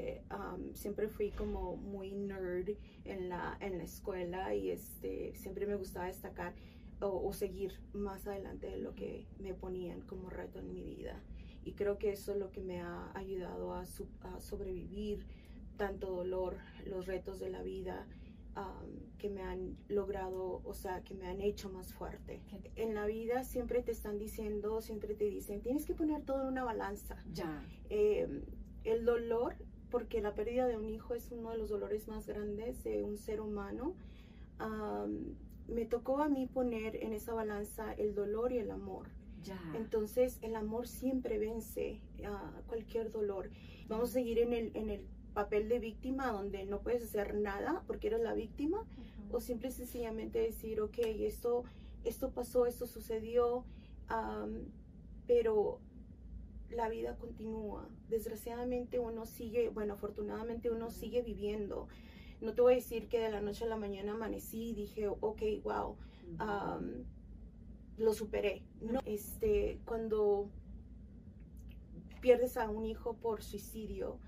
Um, siempre fui como muy nerd en la, en la escuela y este, siempre me gustaba destacar o, o, seguir más adelante de lo que me ponían como reto en mi vida. Y creo que eso es lo que me ha ayudado a, su, a sobrevivir tanto dolor, los retos de la vida. Um, que me han logrado, o sea, que me han hecho más fuerte. En la vida siempre te están diciendo, siempre te dicen, tienes que poner todo en una balanza. Ya. Eh, el dolor porque la pérdida de un hijo es uno de los dolores más grandes de un ser humano. Um, me tocó a mí poner en esa balanza el dolor y el amor. Ya. Entonces el amor siempre vence a cualquier dolor. Vamos a seguir en el, en el papel de víctima donde no puedes hacer nada porque eres la víctima uh -huh. o simple y sencillamente decir, ok, esto, esto pasó, esto sucedió, um, pero la vida continúa. Desgraciadamente uno sigue, bueno, afortunadamente uno sigue viviendo. No te voy a decir que de la noche a la mañana amanecí y dije, ok, wow, lo superé. No, este, cuando pierdes a un hijo por suicidio,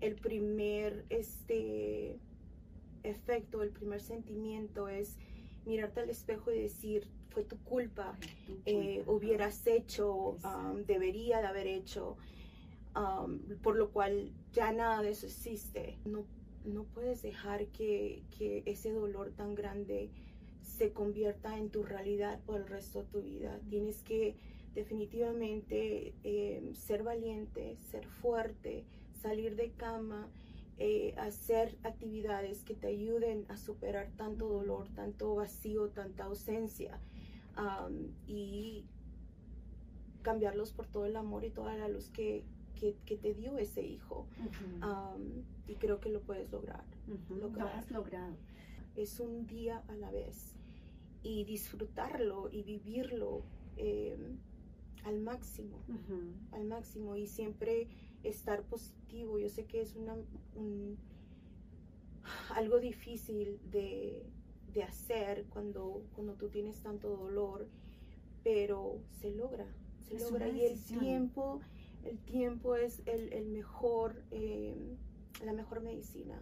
el primer este, efecto, el primer sentimiento es mirarte al espejo y decir, fue tu culpa, eh, hubieras hecho, um, debería de haber hecho, um, por lo cual ya nada de eso existe. No, no puedes dejar que, que, ese dolor tan grande se convierta en tu realidad por el resto de tu vida. Tienes que definitivamente eh, ser valiente, ser fuerte, salir de cama, eh, hacer actividades que te ayuden a superar tanto dolor, tanto vacío, tanta ausencia um, y cambiarlos por todo el amor y toda la luz que, que, que te dio ese hijo. Uh -huh. um, y creo que lo puedes lograr. Uh -huh. lograr. Lo has logrado. Es un día a la vez y disfrutarlo y vivirlo eh, al máximo, uh -huh. al máximo y siempre estar positivo. Yo sé que es una, un, algo difícil de, de, hacer cuando, cuando tú tienes tanto dolor, pero se logra, se es logra y el tiempo, el tiempo es el, el mejor, eh, la mejor medicina.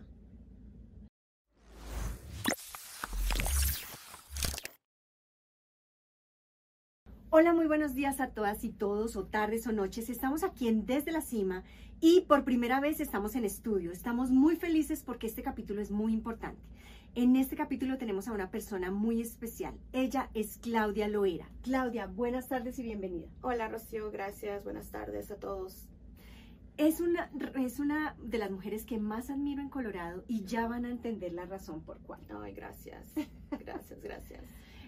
Hola, muy buenos días a todas y todos, o tardes o noches. Estamos aquí en Desde la Cima y por primera vez estamos en estudio. Estamos muy felices porque este capítulo es muy importante. En este capítulo tenemos a una persona muy especial. Ella es Claudia Loera. Claudia, buenas tardes y bienvenida. Hola, Rocío, gracias. Buenas tardes a todos. Es una, es una de las mujeres que más admiro en Colorado y ya van a entender la razón por cuál. Ay, gracias. Gracias, gracias.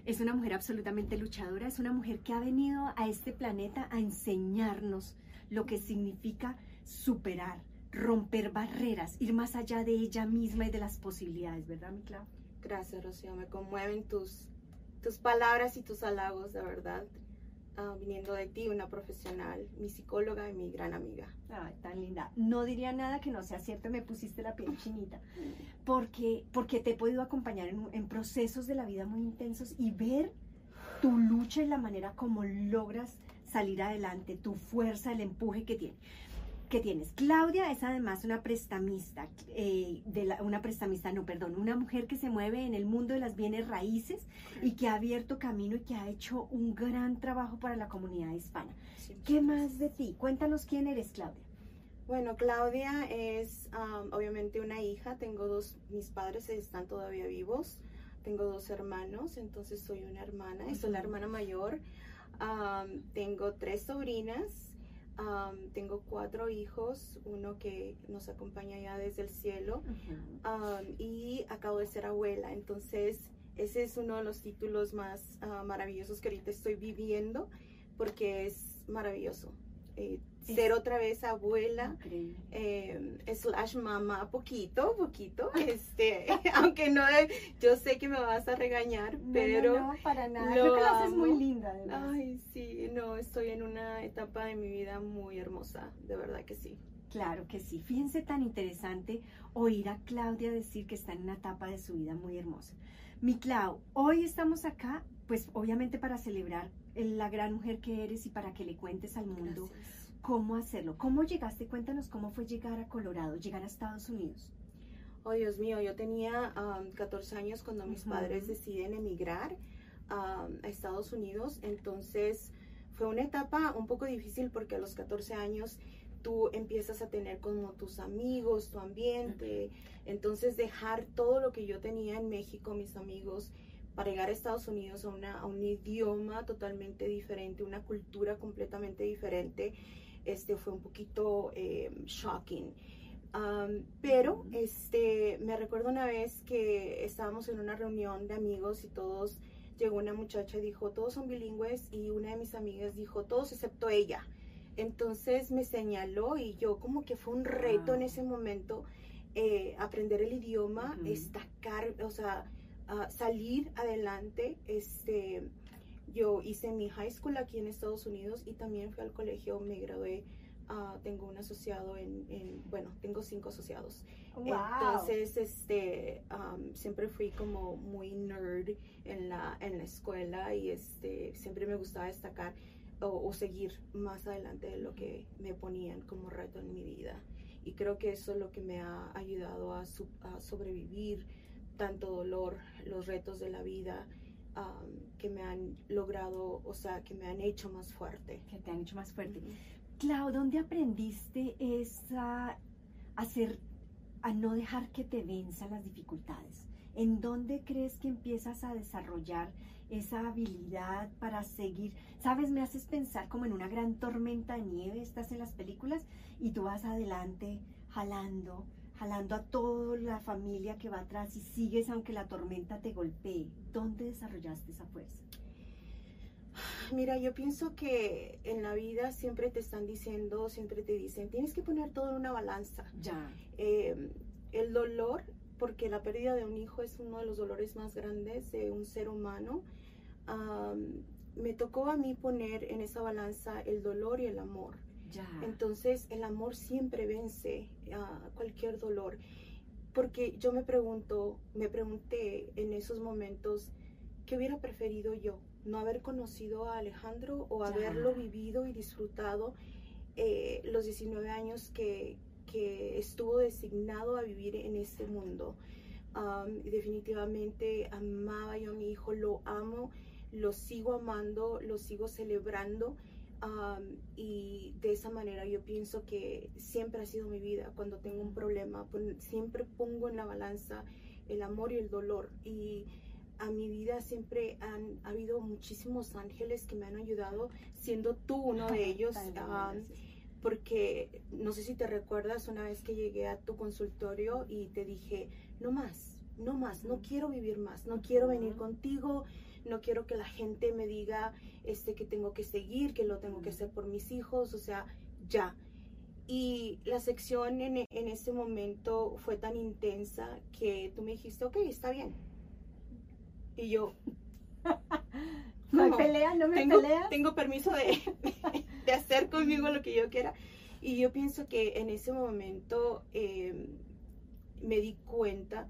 Es una mujer absolutamente luchadora, es una mujer que ha venido a este planeta a enseñarnos lo que significa superar, romper barreras, ir más allá de ella misma y de las posibilidades, ¿verdad, mi Clau? Gracias, Rocío. Me conmueven tus, tus palabras y tus halagos, de verdad. Uh, viniendo de ti, una profesional, mi psicóloga y mi gran amiga. Ay, tan linda. No diría nada que no sea cierto, me pusiste la piel chinita, porque, porque te he podido acompañar en, en procesos de la vida muy intensos y ver tu lucha y la manera como logras salir adelante, tu fuerza, el empuje que tienes que tienes. Claudia es además una prestamista, eh, de la, una prestamista, no, perdón, una mujer que se mueve en el mundo de las bienes raíces y que ha abierto camino y que ha hecho un gran trabajo para la comunidad hispana. Sí, ¿Qué más de ti? Cuéntanos quién eres, Claudia. Bueno, Claudia es um, obviamente una hija, tengo dos, mis padres están todavía vivos, tengo dos hermanos, entonces soy una hermana, uh -huh. soy la hermana mayor, um, tengo tres sobrinas, Um, tengo cuatro hijos, uno que nos acompaña ya desde el cielo uh -huh. um, y acabo de ser abuela. Entonces, ese es uno de los títulos más uh, maravillosos que ahorita estoy viviendo porque es maravilloso. Eh, ser otra vez abuela, eh, slash mamá, poquito, poquito, este, aunque no, yo sé que me vas a regañar, no, pero... No, no, para nada, creo que lo haces muy linda. Además. Ay, sí, no, estoy en una etapa de mi vida muy hermosa, de verdad que sí. Claro que sí, fíjense tan interesante oír a Claudia decir que está en una etapa de su vida muy hermosa. Mi Clau, hoy estamos acá, pues obviamente para celebrar la gran mujer que eres y para que le cuentes al mundo Gracias cómo hacerlo. ¿Cómo llegaste? Cuéntanos cómo fue llegar a Colorado, llegar a Estados Unidos. Oh, Dios mío, yo tenía 14 años cuando mis padres deciden emigrar a Estados Unidos, entonces fue una etapa un poco difícil porque a los 14 años tú empiezas a tener como tus amigos, tu ambiente, entonces dejar todo lo que yo tenía en México, mis amigos, para llegar a Estados Unidos a, una, a un idioma totalmente diferente, una cultura completamente diferente, este fue un poquito eh, shocking. pero este, me recuerdo una vez que estábamos en una reunión de amigos y todos llegó una muchacha y dijo, todos son bilingües y una de mis amigas dijo, todos excepto ella. Entonces me señaló y yo como que fue un reto en ese momento eh, aprender el idioma, destacar, o sea, salir adelante. Este, yo hice mi high school aquí en Estados Unidos y también fui al colegio, me gradué. Uh, tengo un asociado en, en, bueno, tengo cinco asociados. Entonces, este, siempre fui como muy nerd en la, en la escuela y este, siempre me gustaba destacar o, seguir más adelante de lo que me ponían como reto en mi vida. Y creo que eso es lo que me ha ayudado a, sobrevivir tanto dolor, los retos de la vida, que me han logrado, o sea, que me han hecho más fuerte. Que te han hecho más fuerte. Clau, ¿dónde aprendiste esa, hacer, a no dejar que te venzan las dificultades? ¿En dónde crees que empiezas a desarrollar esa habilidad para seguir? Sabes, me haces pensar como en una gran tormenta de nieve, estás en las películas y tú vas adelante jalando, jalando a toda la familia que va atrás y sigues aunque la tormenta te golpee. ¿Dónde desarrollaste esa fuerza? Mira, yo pienso que en la vida siempre te están diciendo, siempre te dicen, tienes que poner todo en una balanza. Ya. Eh, el dolor, porque la pérdida de un hijo es uno de los dolores más grandes de un ser humano. me tocó a mí poner en esa balanza el dolor y el amor. Ya. Entonces el amor siempre vence a cualquier dolor. Porque yo me pregunto, me pregunté en esos momentos, ¿qué hubiera preferido yo? no haber conocido a Alejandro o haberlo vivido y disfrutado eh, los 19 años que, estuvo designado a vivir en este mundo. definitivamente amaba yo a mi hijo, lo amo, lo sigo amando, lo sigo celebrando. Y de esa manera yo pienso que siempre ha sido mi vida. Cuando tengo un problema, siempre pongo en la balanza el amor y el dolor. Y a mi vida siempre han habido muchísimos ángeles que me han ayudado, siendo tú uno de ellos. porque no sé si te recuerdas una vez que llegué a tu consultorio y te dije, no más, no más, no quiero vivir más, no quiero venir contigo, no quiero que la gente me diga este, que tengo que seguir, que lo tengo que hacer por mis hijos, o sea, ya. Y la sección en, en ese momento fue tan intensa que tú me dijiste, ok, está bien, y yo, no me pelea, no me tengo, pelea. Tengo permiso de, de, hacer conmigo lo que yo quiera. Y yo pienso que en ese momento em, me di cuenta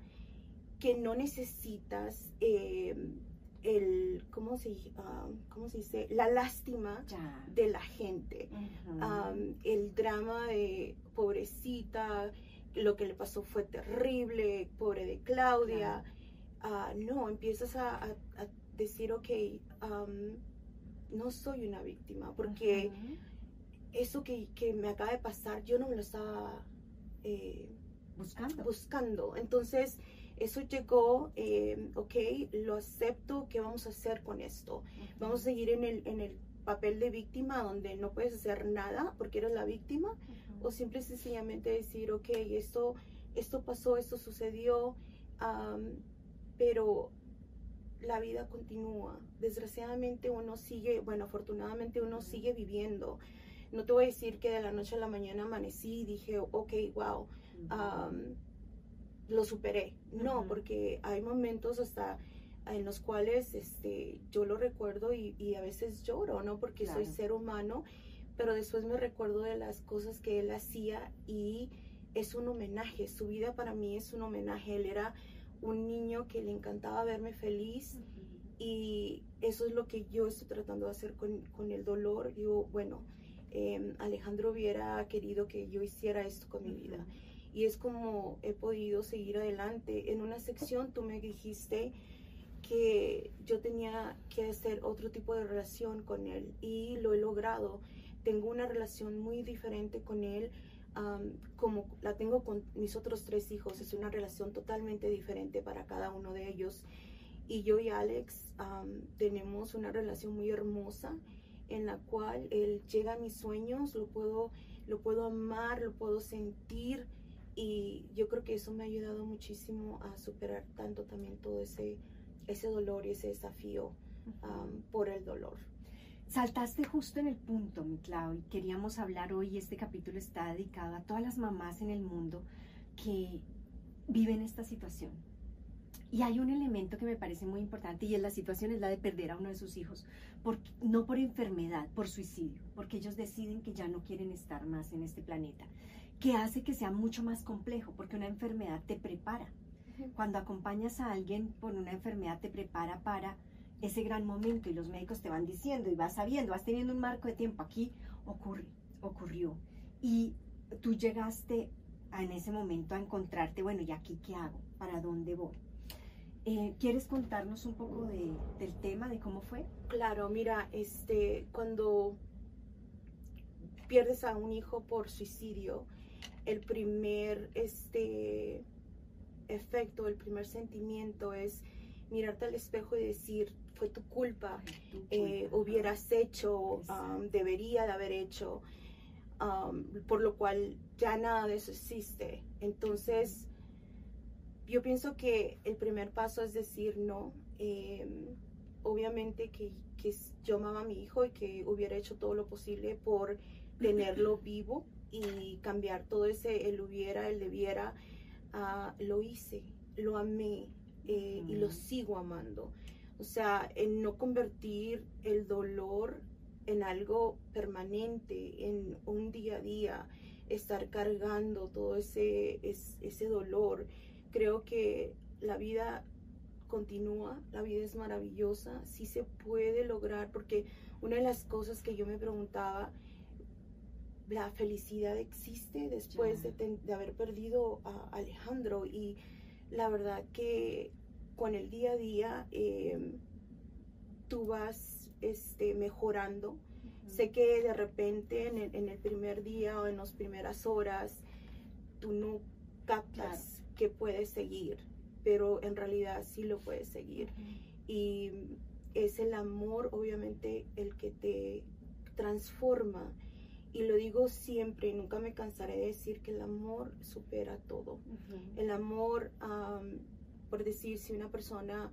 que no necesitas em, el, ¿cómo se, ¿cómo se dice? La lástima de la gente. el drama de pobrecita, lo que le pasó fue terrible, pobre de Claudia. Ah, no, empiezas a, decir, ok, no soy una víctima, porque eso que, me acaba de pasar, yo no me lo estaba eh, buscando. buscando. Entonces, eso llegó, eh, ok, lo acepto, ¿qué vamos a hacer con esto? Vamos a seguir en el, en el papel de víctima donde no puedes hacer nada porque eres la víctima, o simple y sencillamente decir, ok, esto, esto pasó, esto sucedió pero la vida continúa. Desgraciadamente uno sigue, bueno, afortunadamente uno sigue viviendo. No te voy a decir que de la noche a la mañana amanecí y dije, ok, wow, lo superé. No, porque hay momentos hasta en los cuales este, yo lo recuerdo y, a veces lloro, ¿no? Porque soy ser humano, pero después me recuerdo de las cosas que él hacía y es un homenaje. Su vida para mí es un homenaje. Él era un niño que le encantaba verme feliz y eso es lo que yo estoy tratando de hacer con, el dolor. Yo, bueno, em, Alejandro hubiera querido que yo hiciera esto con mi vida. Y es como he podido seguir adelante. En una sección tú me dijiste que yo tenía que hacer otro tipo de relación con él y lo he logrado. Tengo una relación muy diferente con él como la tengo con mis otros tres hijos. Es una relación totalmente diferente para cada uno de ellos. Y yo y Alex tenemos una relación muy hermosa en la cual él llega a mis sueños, lo puedo, lo puedo amar, lo puedo sentir y yo creo que eso me ha ayudado muchísimo a superar tanto también todo ese ese dolor y ese desafío por el dolor. Saltaste justo en el punto, mi Clau, y queríamos hablar hoy, este capítulo está dedicado a todas las mamás en el mundo que viven esta situación. Y hay un elemento que me parece muy importante y es la situación es la de perder a uno de sus hijos, no por enfermedad, por suicidio, porque ellos deciden que ya no quieren estar más en este planeta, que hace que sea mucho más complejo, porque una enfermedad te prepara, cuando acompañas a alguien por una enfermedad te prepara para ese gran momento y los médicos te van diciendo y vas sabiendo, vas teniendo un marco de tiempo. Aquí ocurre, ocurrió. Y tú llegaste en ese momento a encontrarte, bueno, ¿y aquí qué hago? ¿Para dónde voy? Eh, ¿Quieres contarnos un poco del tema, de cómo fue? Claro, mira, este, cuando pierdes a un hijo por suicidio, el primer, este, efecto, el primer sentimiento es mirarte al espejo y decir, fue tu culpa, eh, hubieras hecho, um, debería de haber hecho, um, por lo cual ya nada de eso existe. Entonces, yo pienso que el primer paso es decir no. Em, obviamente que, que, yo amaba a mi hijo y que hubiera hecho todo lo posible por tenerlo vivo y cambiar todo ese el hubiera, el debiera Ah, lo hice, lo amé eh, y lo sigo amando. O sea, en no convertir el dolor en algo permanente, en un día a día, estar cargando todo ese, ese dolor. Creo que la vida continúa, la vida es maravillosa, sí se puede lograr, porque una de las cosas que yo me preguntaba la felicidad existe después de, haber perdido a Alejandro. Y la verdad que con el día a día em, tú vas este, mejorando. Sé que de repente en el, primer día o en las primeras horas tú no captas que puedes seguir, pero en realidad sí lo puedes seguir. Y es el amor obviamente el que te transforma y lo digo siempre y nunca me cansaré de decir que el amor supera todo. El amor, por decir, si una persona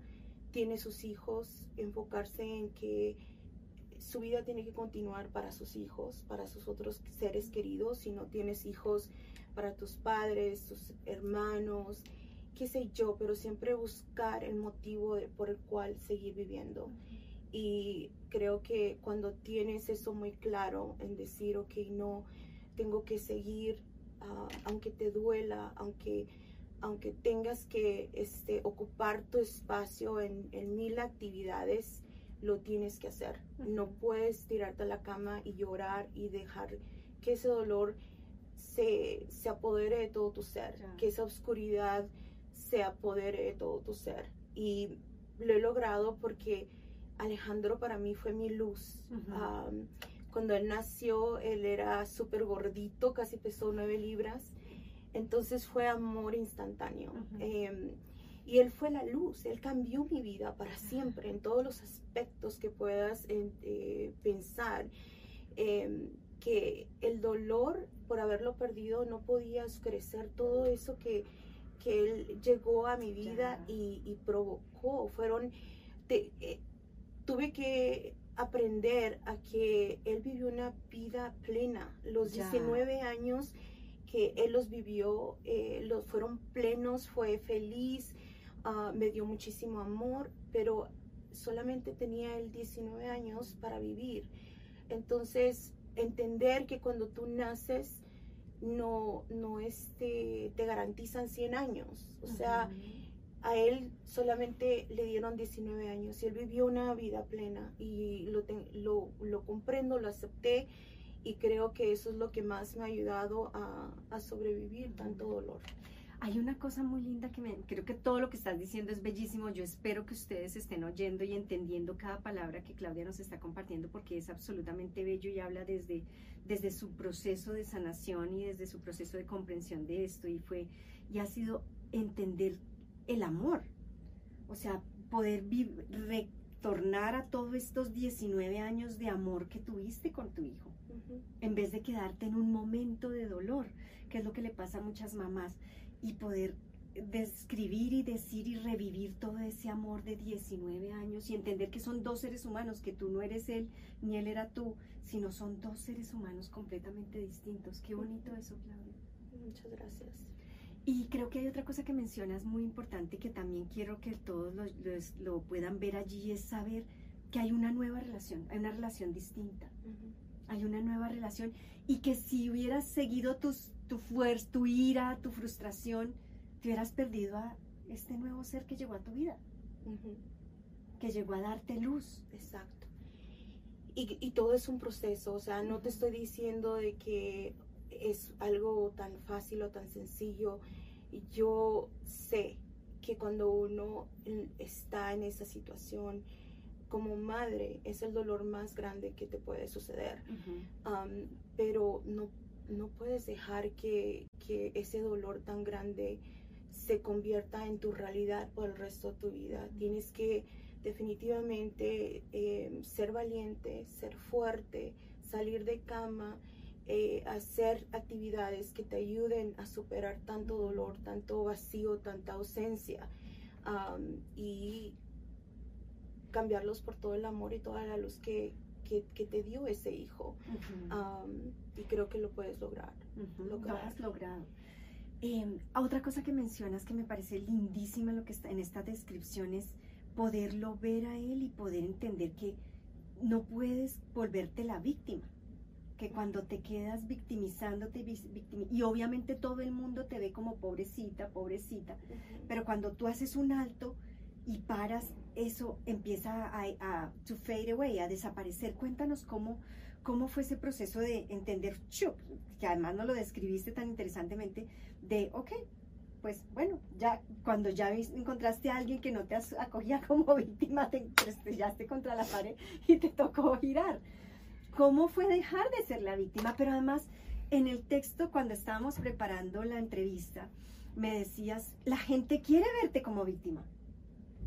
tiene sus hijos, enfocarse en que su vida tiene que continuar para sus hijos, para sus otros seres queridos. Si no tienes hijos, para tus padres, tus hermanos, qué sé yo, pero siempre buscar el motivo por el cual seguir viviendo. Y creo que cuando tienes eso muy claro en decir, ok, no, tengo que seguir, ah, aunque te duela, aunque, aunque tengas que este, ocupar tu espacio en, mil actividades, lo tienes que hacer. No puedes tirarte a la cama y llorar y dejar que ese dolor se, se apodere de todo tu ser, que esa oscuridad se apodere de todo tu ser. Y lo he logrado porque Alejandro para mí fue mi luz. cuando él nació, él era súper gordito, casi pesó nueve libras. Entonces fue amor instantáneo. Em, y él fue la luz, él cambió mi vida para siempre en todos los aspectos que puedas eh, pensar. Em, que el dolor por haberlo perdido no podía crecer todo eso que, él llegó a mi vida y, provocó. Fueron, eh, tuve que aprender a que él vivió una vida plena. Los 19 años que él los vivió, eh, los fueron plenos, fue feliz, ah, me dio muchísimo amor, pero solamente tenía él 19 años para vivir. Entonces, entender que cuando tú naces, no, no este, te garantizan 100 años. O sea, a él solamente le dieron 19 años y él vivió una vida plena y lo, lo, comprendo, lo acepté y creo que eso es lo que más me ha ayudado a, a sobrevivir tanto dolor. Hay una cosa muy linda que me, creo que todo lo que estás diciendo es bellísimo. Yo espero que ustedes estén oyendo y entendiendo cada palabra que Claudia nos está compartiendo porque es absolutamente bello y habla desde, desde su proceso de sanación y desde su proceso de comprensión de esto y fue y ha sido entender el amor. O sea, poder retornar a todos estos 19 años de amor que tuviste con tu hijo, en vez de quedarte en un momento de dolor, que es lo que le pasa a muchas mamás, y poder describir y decir y revivir todo ese amor de 19 años y entender que son dos seres humanos, que tú no eres él ni él era tú, sino son dos seres humanos completamente distintos. Qué bonito eso, Claudia. Muchas gracias. Y creo que hay otra cosa que mencionas muy importante que también quiero que todos lo, puedan ver allí, es saber que hay una nueva relación, hay una relación distinta. Hay una nueva relación y que si hubieras seguido tus, tu fuerza, tu ira, tu frustración, te hubieras perdido a este nuevo ser que llegó a tu vida, que llegó a darte luz. Exacto. Y, y, todo es un proceso, o sea, no te estoy diciendo de que es algo tan fácil o tan sencillo. Yo sé que cuando uno está en esa situación, como madre, es el dolor más grande que te puede suceder. pero no, no puedes dejar que, ese dolor tan grande se convierta en tu realidad por el resto de tu vida. Tienes que definitivamente eh, ser valiente, ser fuerte, salir de cama eh, hacer actividades que te ayuden a superar tanto dolor, tanto vacío, tanta ausencia y cambiarlos por todo el amor y toda la luz que, te dio ese hijo. y creo que lo puedes lograr. Lo has logrado. Em, otra cosa que mencionas que me parece lindísima lo que está en esta descripción es poderlo ver a él y poder entender que no puedes volverte la víctima que cuando te quedas victimizándote y obviamente todo el mundo te ve como pobrecita, pobrecita, pero cuando tú haces un alto y paras, eso empieza a, a to fade away, a desaparecer. Cuéntanos cómo, cómo fue ese proceso de entender, que además no lo describiste tan interesantemente, de, ok, pues bueno, ya cuando ya encontraste a alguien que no te acogía como víctima, te estrellaste contra la pared y te tocó girar cómo fue dejar de ser la víctima, pero además en el texto cuando estábamos preparando la entrevista, me decías, la gente quiere verte como víctima.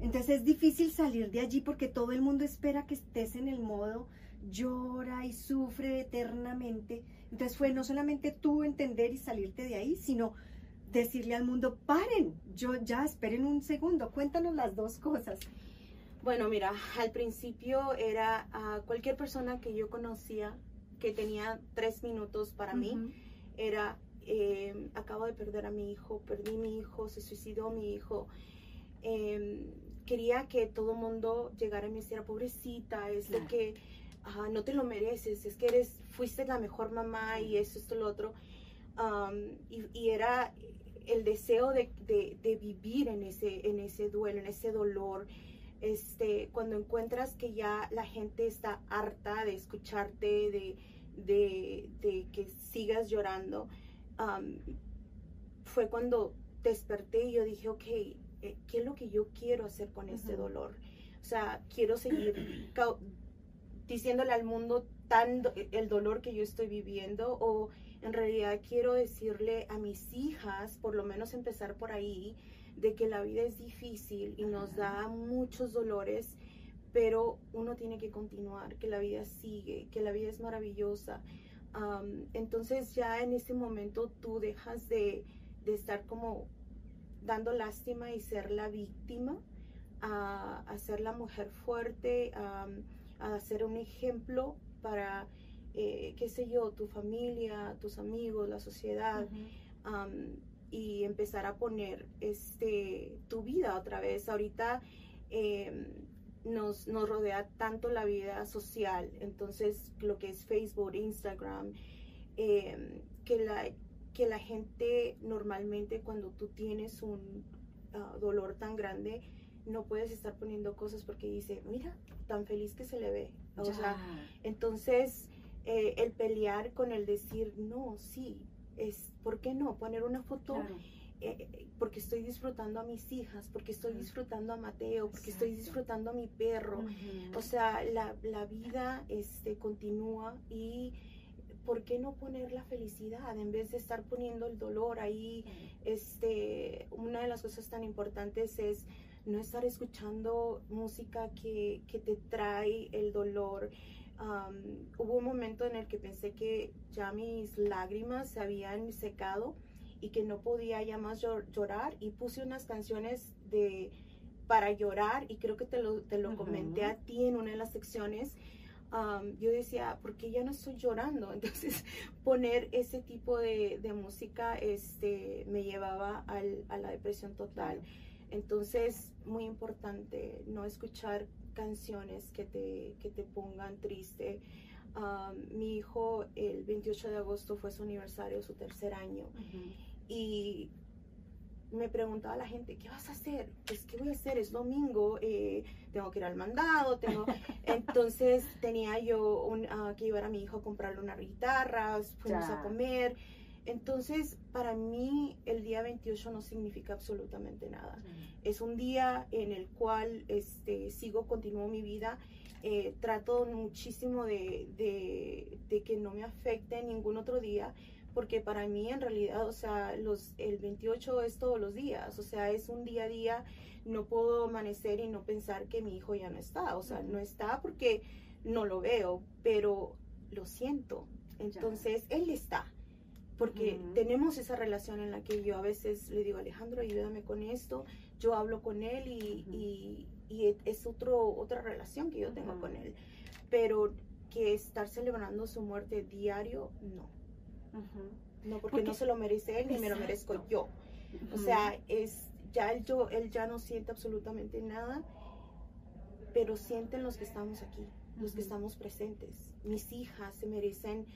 Entonces es difícil salir de allí porque todo el mundo espera que estés en el modo llora y sufre eternamente. Entonces fue no solamente tú entender y salirte de ahí, sino decirle al mundo, paren, yo ya esperen un segundo, cuéntanos las dos cosas. Bueno, mira, al principio era a cualquier persona que yo conocía que tenía tres minutos para mí, era, em, acabo de perder a mi hijo, perdí mi hijo, se suicidó mi hijo. Em, quería que todo el mundo llegara y me hiciera pobrecita, es de que no te lo mereces, es que eres, fuiste la mejor mamá y eso, esto, lo otro. y, era el deseo de, de, vivir en ese, en ese duelo, en ese dolor, este, cuando encuentras que ya la gente está harta de escucharte, de, que sigas llorando, fue cuando desperté y yo dije, ok, eh, ¿qué es lo que yo quiero hacer con este dolor? O sea, quiero seguir diciéndole al mundo tan el dolor que yo estoy viviendo o en realidad quiero decirle a mis hijas, por lo menos empezar por ahí, de que la vida es difícil y nos da muchos dolores, pero uno tiene que continuar, que la vida sigue, que la vida es maravillosa. entonces ya en ese momento tú dejas de, estar como dando lástima y ser la víctima, a, ser la mujer fuerte, a ser un ejemplo para, eh, qué sé yo, tu familia, tus amigos, la sociedad y empezar a poner este, tu vida otra vez. Ahorita em, nos, nos, rodea tanto la vida social, entonces lo que es Facebook, Instagram, em, que, la, que la gente normalmente cuando tú tienes un ah, dolor tan grande, no puedes estar poniendo cosas porque dice, mira, tan feliz que se le ve. O sea, entonces eh, el pelear con el decir, no, sí, es, ¿por qué no? Poner una foto. Claro. eh, porque estoy disfrutando a mis hijas, porque estoy disfrutando a Mateo, porque estoy disfrutando a mi perro. O sea, la, la vida este, continúa y ¿por qué no poner la felicidad en vez de estar poniendo el dolor ahí? Este, una de las cosas tan importantes es no estar escuchando música que, que te trae el dolor. Am, hubo un momento en el que pensé que ya mis lágrimas se habían secado y que no podía ya más llor- llorar y puse unas canciones de para llorar y creo que te lo, te lo Ujú. comenté a ti en una de las secciones. Am, yo decía, ¿por qué ya no estoy llorando? Entonces, poner ese tipo de, de música este, me llevaba al- a la depresión total. Entonces, muy importante no escuchar canciones que te, que te pongan triste. Am, mi hijo, el 28 de agosto fue su aniversario, su tercer año y me preguntaba la gente, ¿qué vas a hacer? Pues, ¿qué voy a hacer? Es domingo, eh, tengo que ir al mandado, tengo... Entonces tenía yo un, ah, que llevar a mi hijo a comprarle unas guitarras, fuimos Ya. a comer. Entonces, para mí, el día 28 no significa absolutamente nada. Es un día en el cual este, sigo, continúo mi vida. eh, trato muchísimo de, de- de que no me afecte ningún otro día, porque para mí en realidad, o sea, los, el 28 es todos los días, o sea, es un día a día. No puedo amanecer y no pensar que mi hijo ya no está, o sea, no está porque no lo veo, pero lo siento. Entonces, él está porque Ujú. tenemos esa relación en la que yo a veces le digo, Alejandro, ayúdame con esto, yo hablo con él y, Ujú. y- y e- es otro, otra relación que yo tengo Ujú. con él. Pero que estar celebrando su muerte diario, no. No, porque, Porque- no se lo merece él ni me lo merezco yo. O sea, es ya él, yo, él ya no siente absolutamente nada, pero sienten los que estamos aquí, los que estamos presentes. Mis hijas se merecen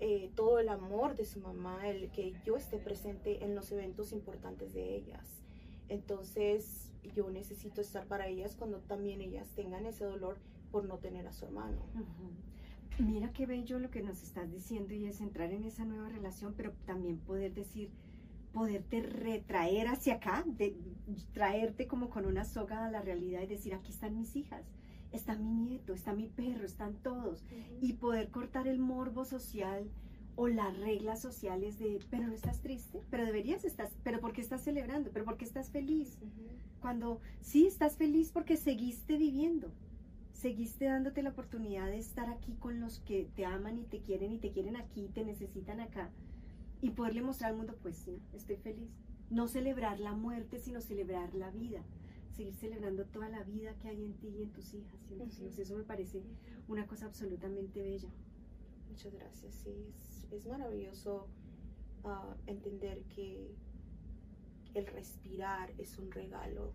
eh, todo el amor de su mamá, el que yo esté presente en los eventos importantes de ellas. Entonces, yo necesito estar para ellas cuando también ellas tengan ese dolor por no tener a su hermano. Ujú. Mira qué bello lo que nos estás diciendo y es entrar en esa nueva relación, pero también poder decir, poderte retraer hacia acá, de, traerte como con una soga a la realidad y decir, aquí están mis hijas, está mi nieto, está mi perro, están todos. Y poder cortar el morbo social o las reglas sociales de, pero no estás triste, pero deberías estar, pero ¿por qué estás celebrando? ¿Pero por qué estás feliz? Cuando sí estás feliz porque seguiste viviendo, seguiste dándote la oportunidad de estar aquí con los que te aman y te quieren y te quieren aquí, te necesitan acá y poderle mostrar al mundo, pues sí, estoy feliz. No celebrar la muerte, sino celebrar la vida, seguir celebrando toda la vida que hay en ti y en tus hijas y en tus Ujú. hijos. Eso me parece una cosa absolutamente bella. Muchas gracias. Sí, es, es maravilloso ah, entender que el respirar es un regalo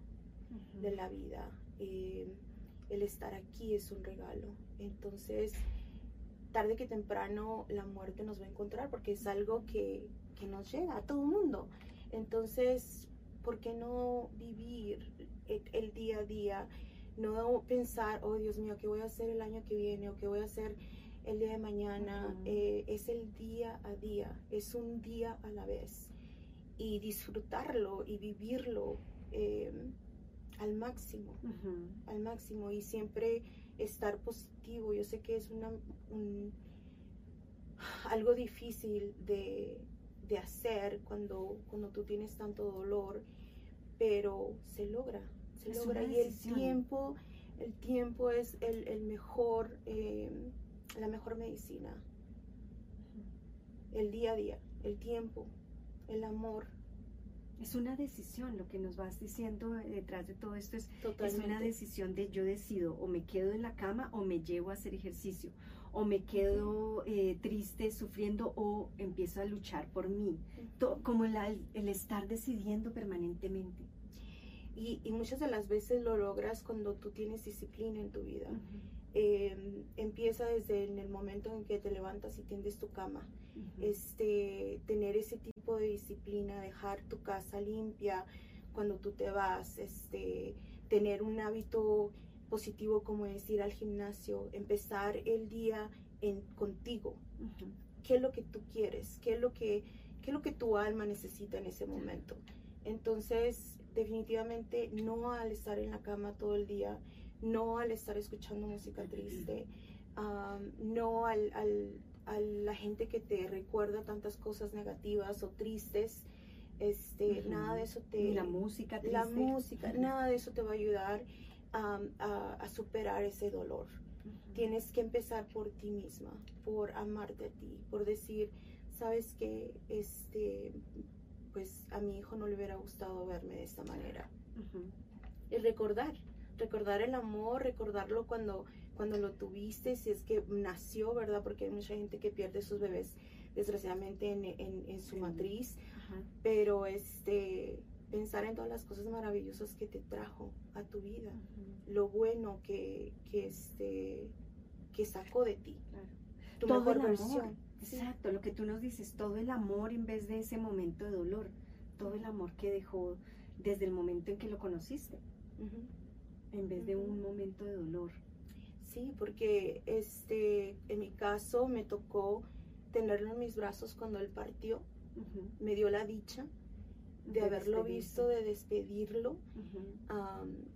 de la vida. eh, el estar aquí es un regalo. Entonces, tarde que temprano la muerte nos va a encontrar porque es algo que, que nos llega a todo el mundo. Entonces, ¿por qué no vivir el, el día a día? No pensar, oh Dios mío, ¿qué voy a hacer el año que viene? ¿O qué voy a hacer el día de mañana? Eh, es el día a día, es un día a la vez. Y disfrutarlo y vivirlo eh, al máximo al máximo y siempre estar positivo. Yo sé que es una, un- algo difícil de, de hacer cuando, cuando tú tienes tanto dolor, pero se logra, se Es logra y el tiempo, el tiempo es el, el mejor, eh, la mejor medicina. El día a día, el tiempo, el amor, Es una decisión, lo que nos vas diciendo detrás de todo esto es Es una decisión de yo decido o me quedo en la cama o me llevo a hacer ejercicio o me quedo eh, triste sufriendo o empiezo a luchar por mí. To- como la- el estar decidiendo permanentemente. Y, y muchas de las veces lo logras cuando tú tienes disciplina en tu vida. Eh, empieza desde en el momento en que te levantas y tiendes tu cama. Este, tener ese tipo de disciplina, dejar tu casa limpia cuando tú te vas, este, tener un hábito positivo como es ir al gimnasio, empezar el día en, contigo. ¿Qué es lo que tú quieres? ¿Qué es lo que, qué es lo que tu alma necesita en ese momento? Entonces, definitivamente no al estar en la cama todo el día, no al estar escuchando música triste, no al, a la gente que te recuerda tantas cosas negativas o tristes. Este, nada de eso te... la música triste. La música, nada de eso te va a ayudar a, superar ese dolor. Tienes que empezar por ti misma, por amarte a ti, por decir, sabes que este, pues a mi hijo no le hubiera gustado verme de esta manera. Y recordar, recordar el amor, recordarlo cuando, cuando lo tuviste, si es que nació, ¿verdad? Porque hay mucha gente que pierde sus bebés desgraciadamente en, en, su matriz, pero este pensar en todas las cosas maravillosas que te trajo a tu vida, lo bueno que, que, este, que sacó de ti, tu todo mejor versión. Exacto, lo que tú nos dices, todo el amor en vez de ese momento de dolor, todo el amor que dejó desde el momento en que lo conociste, en vez de un momento de dolor. Sí, porque este, en mi caso me tocó tenerlo en mis brazos cuando él partió, me dio la dicha de, haberlo visto, de despedirlo.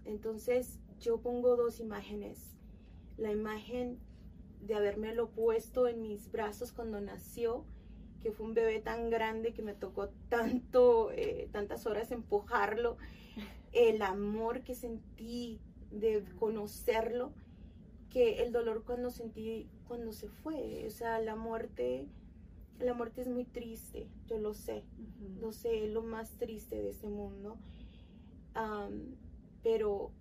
entonces yo pongo dos imágenes. La imagen de habérmelo puesto en mis brazos cuando nació, que fue un bebé tan grande que me tocó tanto, eh, tantas horas empujarlo, el amor que sentí de conocerlo, que el dolor cuando sentí cuando se fue, o sea, la muerte, la muerte es muy triste, yo lo sé, lo sé, es lo más triste de este mundo, pero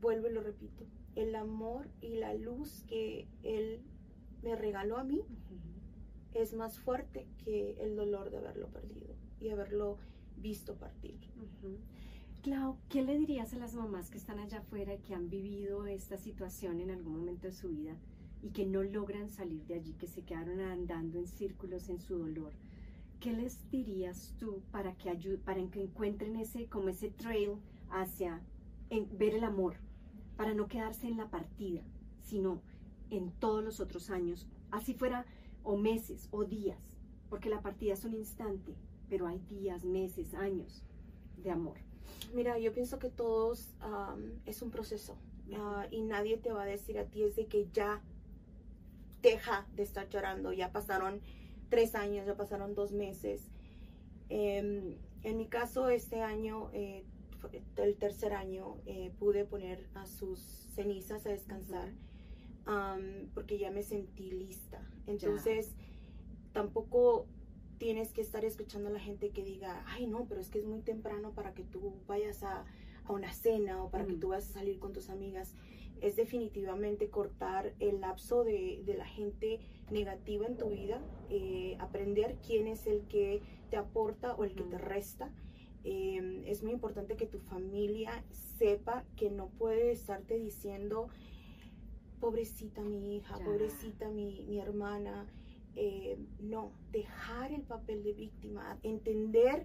vuelvo y lo repito, el amor y la luz que él me regaló a mí es más fuerte que el dolor de haberlo perdido y haberlo visto partir. Clau, ¿qué le dirías a las mamás que están allá afuera y que han vivido esta situación en algún momento de su vida y que no logran salir de allí, que se quedaron andando en círculos en su dolor? ¿Qué les dirías tú para que, para que encuentren ese, como ese trail hacia ver el amor, para no quedarse en la partida, sino en todos los otros años, así fuera o meses o días, porque la partida es un instante, pero hay días, meses, años de amor. Mira, yo pienso que todos es un proceso ah, y nadie te va a decir a ti es de que ya deja de estar llorando, ya pasaron tres años, ya pasaron dos meses. Em, en mi caso, este año, eh, el tercer año, eh, pude poner a sus cenizas a descansar porque ya me sentí lista. Entonces, tampoco tienes que estar escuchando a la gente que diga, ay no, pero es que es muy temprano para que tú vayas a, a una cena o para que tú vayas a salir con tus amigas. Es definitivamente cortar el lapso de, de la gente negativa en tu vida, eh, aprender quién es el que te aporta o el que te resta. Em, es muy importante que tu familia sepa que no puede estarte diciendo, pobrecita mi hija, pobrecita mi, mi hermana. Eh, no, dejar el papel de víctima, entender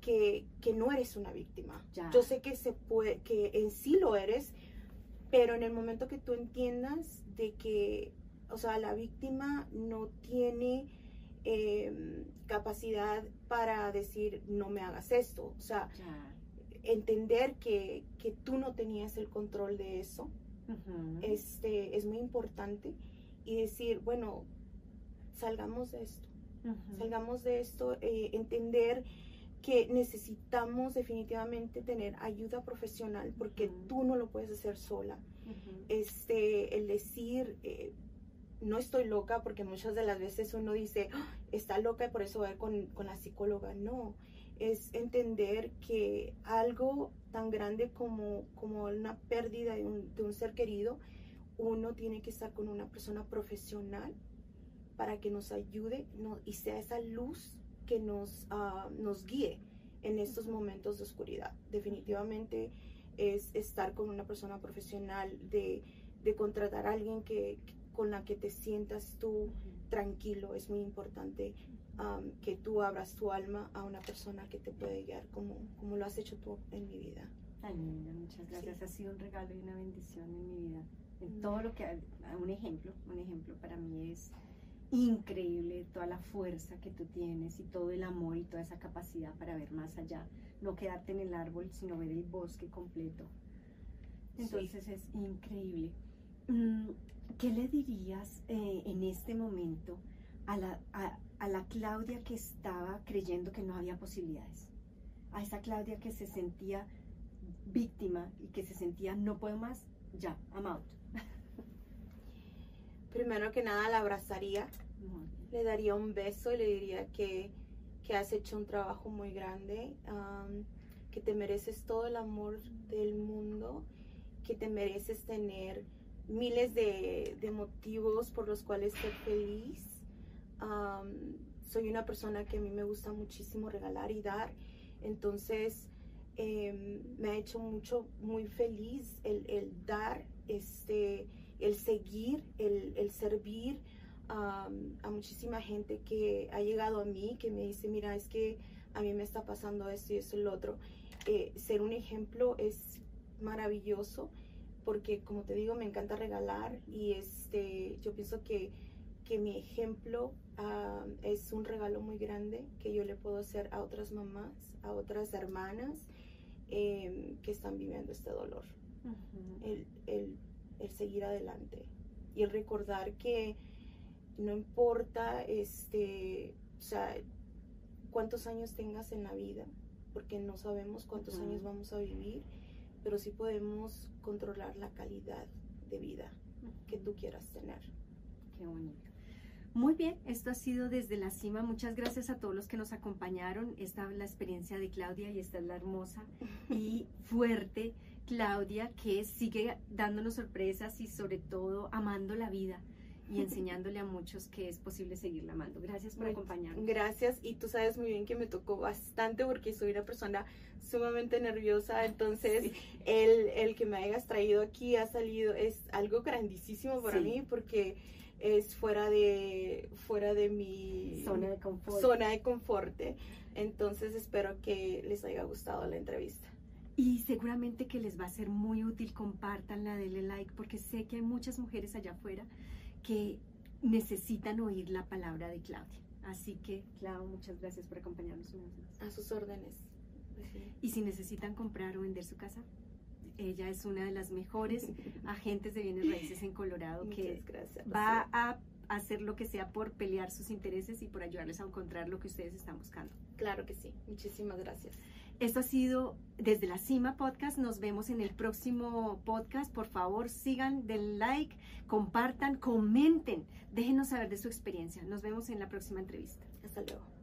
que, que no eres una víctima. Yo sé que, se puede, que en sí lo eres, pero en el momento que tú entiendas de que, o sea, la víctima no tiene em, capacidad para decir, no me hagas esto. O sea, entender que, que tú no tenías el control de eso este, es muy importante. Y decir, bueno, salgamos de esto, salgamos de esto, eh, entender que necesitamos definitivamente tener ayuda profesional porque tú no lo puedes hacer sola. este, el decir, eh, no estoy loca porque muchas de las veces uno dice, ah, está loca y por eso va con, con la psicóloga. No, es entender que algo tan grande como, como una pérdida de un, de un, ser querido, uno tiene que estar con una persona profesional para que nos ayude y sea esa luz que nos, uh, nos guíe en estos momentos de oscuridad. Definitivamente es estar con una persona profesional, de, de contratar a alguien que, con la que te sientas tú tranquilo, es muy importante que tú abras tu alma a una persona que te puede guiar como, como lo has hecho tú en mi vida. Ay, muchas gracias. Ha sido un regalo y una bendición en mi vida. En Mm. todo lo que, un ejemplo, un ejemplo para mí es increíble toda la fuerza que tú tienes y todo el amor y toda esa capacidad para ver más allá, no quedarte en el árbol, sino ver el bosque completo. Sí. Entonces es increíble. Mm, ¿Qué le dirías eh, en este momento a la, a, a la Claudia que estaba creyendo que no había posibilidades? A esa Claudia que se sentía víctima y que se sentía no puedo más, ya, I'm out. Primero que nada la abrazaría, le daría un beso y le diría que, que has hecho un trabajo muy grande, que te mereces todo el amor del mundo, que te mereces tener miles de, de motivos por los cuales ser feliz. Am, soy una persona que a mí me gusta muchísimo regalar y dar, entonces em, me ha hecho mucho, muy feliz el, el dar, este, el seguir, el, el servir um, a muchísima gente que ha llegado a mí, que me dice, mira, es que a mí me está pasando esto y esto y lo otro. Eh, ser un ejemplo es maravilloso porque, como te digo, me encanta regalar y este, yo pienso que, que mi ejemplo ah, es un regalo muy grande que yo le puedo hacer a otras mamás, a otras hermanas em, que están viviendo este dolor. El, el- el seguir adelante y el recordar que no importa este o sea cuántos años tengas en la vida porque no sabemos cuántos años vamos a vivir pero sí podemos controlar la calidad de vida que tú quieras tener Qué bonito. Muy bien, esto ha sido desde la cima. Muchas gracias a todos los que nos acompañaron. Esta es la experiencia de Claudia y esta es la hermosa y fuerte Claudia que sigue dándonos sorpresas y sobre todo amando la vida y enseñándole a muchos que es posible seguirla amando. Gracias por Muy- acompañarnos. Gracias y tú sabes muy bien que me tocó bastante porque soy una persona sumamente nerviosa, entonces Sí. el, el que me hayas traído aquí ha salido, es algo grandísimo para Sí. mí porque es fuera de, fuera de mi Zona de confort. zona de confort. Entonces espero que les haya gustado la entrevista. Y seguramente que les va a ser muy útil, compártanla, denle like, porque sé que hay muchas mujeres allá afuera que necesitan oír la palabra de Claudia. Así que, Clau, muchas gracias por acompañarnos una vez más. A sus órdenes. Y si necesitan comprar o vender su casa, ella es una de las mejores agentes de bienes raíces en Colorado que va a hacer lo que sea por pelear sus intereses y por ayudarles a encontrar lo que ustedes están buscando. Claro que sí. Muchísimas gracias. Esto ha sido desde la Cima Podcast. Nos vemos en el próximo podcast. Por favor, sigan, den like, compartan, comenten. Déjenos saber de su experiencia. Nos vemos en la próxima entrevista. Hasta luego.